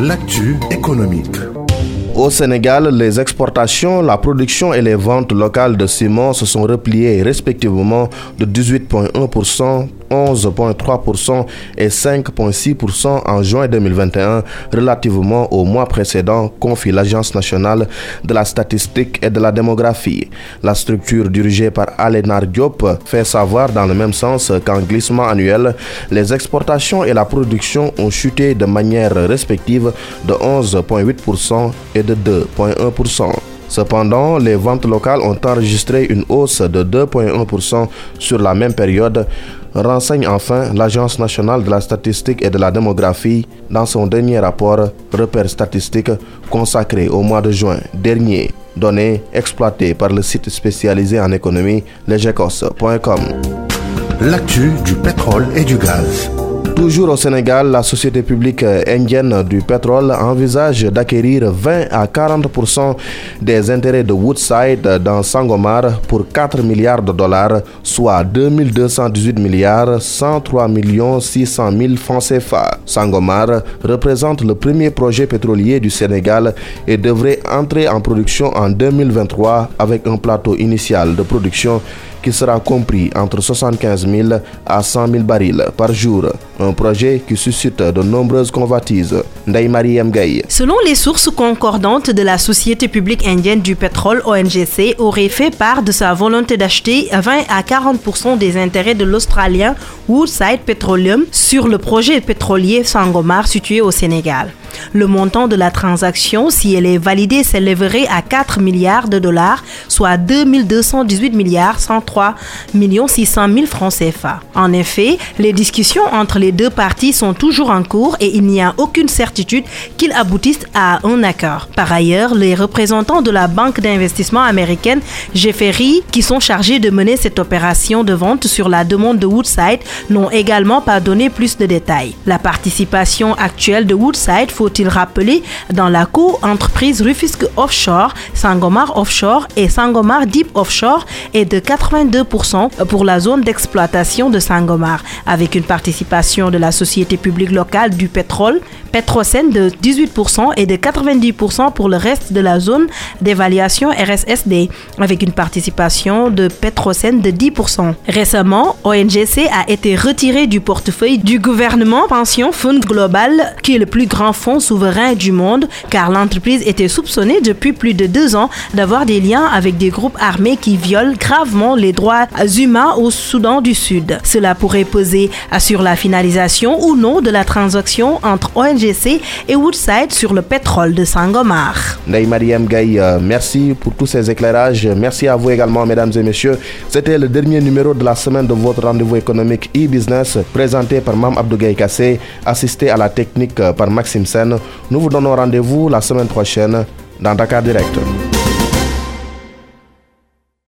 L'actu économique. Au Sénégal, les exportations, la production et les ventes locales de ciment se sont repliées respectivement de 18,1%, 11,3% et 5,6% en juin 2021 relativement au mois précédent, confie l'Agence nationale de la statistique et de la démographie. La structure dirigée par Alénar Diop fait savoir dans le même sens qu'en glissement annuel, les exportations et la production ont chuté de manière respective de 11,8% et de 2,1%. Cependant, les ventes locales ont enregistré une hausse de 2,1% sur la même période, renseigne enfin l'Agence nationale de la statistique et de la démographie dans son dernier rapport Repères statistiques consacré au mois de juin dernier, données exploitées par le site spécialisé en économie legecos.com. L'actu du pétrole et du gaz. Toujours au Sénégal, la société publique indienne du pétrole envisage d'acquérir 20 à 40% des intérêts de Woodside dans Sangomar pour 4 milliards de dollars, soit 2218 milliards 103 millions 600 000 francs CFA. Sangomar représente le premier projet pétrolier du Sénégal et devrait entrer en production en 2023 avec un plateau initial de production qui sera compris entre 75 000 à 100 000 barils par jour. Un projet qui suscite de nombreuses convoitises. Selon les sources concordantes de la Société publique indienne du pétrole ONGC, aurait fait part de sa volonté d'acheter 20 à 40% des intérêts de l'Australien Woodside Petroleum sur le projet pétrolier Sangomar situé au Sénégal. Le montant de la transaction, si elle est validée, s'élèverait à 4 milliards de dollars, soit 2218 milliards 103 millions 600 000 francs CFA. En effet, les discussions entre les deux parties sont toujours en cours et il n'y a aucune certitude qu'ils aboutissent à un accord. Par ailleurs, les représentants de la banque d'investissement américaine Jefferies, qui sont chargés de mener cette opération de vente sur la demande de Woodside, n'ont également pas donné plus de détails. La participation actuelle de Woodside faut-il rappeler, dans la co-entreprise Rufisque Offshore, Sangomar Offshore et Sangomar Deep Offshore est de 82% pour la zone d'exploitation de Sangomar, avec une participation de la société publique locale du pétrole, Petrosen de 18% et de 90% pour le reste de la zone d'évaluation RSSD, avec une participation de Petrosen de 10%. Récemment, ONGC a été retiré du portefeuille du gouvernement Pension Fund Global, qui est le plus grand fonds souverain du monde, car l'entreprise était soupçonnée depuis plus de deux ans d'avoir des liens avec des groupes armés qui violent gravement les droits humains au Soudan du Sud. Cela pourrait poser sur la finalisation ou non de la transaction entre Et Woodside sur le pétrole de Sangomar. Ney Mariam euh, merci pour tous ces éclairages. Merci à vous également, mesdames et messieurs. C'était le dernier numéro de la semaine de votre rendez-vous économique e-business présenté par Mam Abdou Kassé, assisté à la technique par Maxime Sen. Nous vous donnons rendez-vous la semaine prochaine dans Dakar Direct.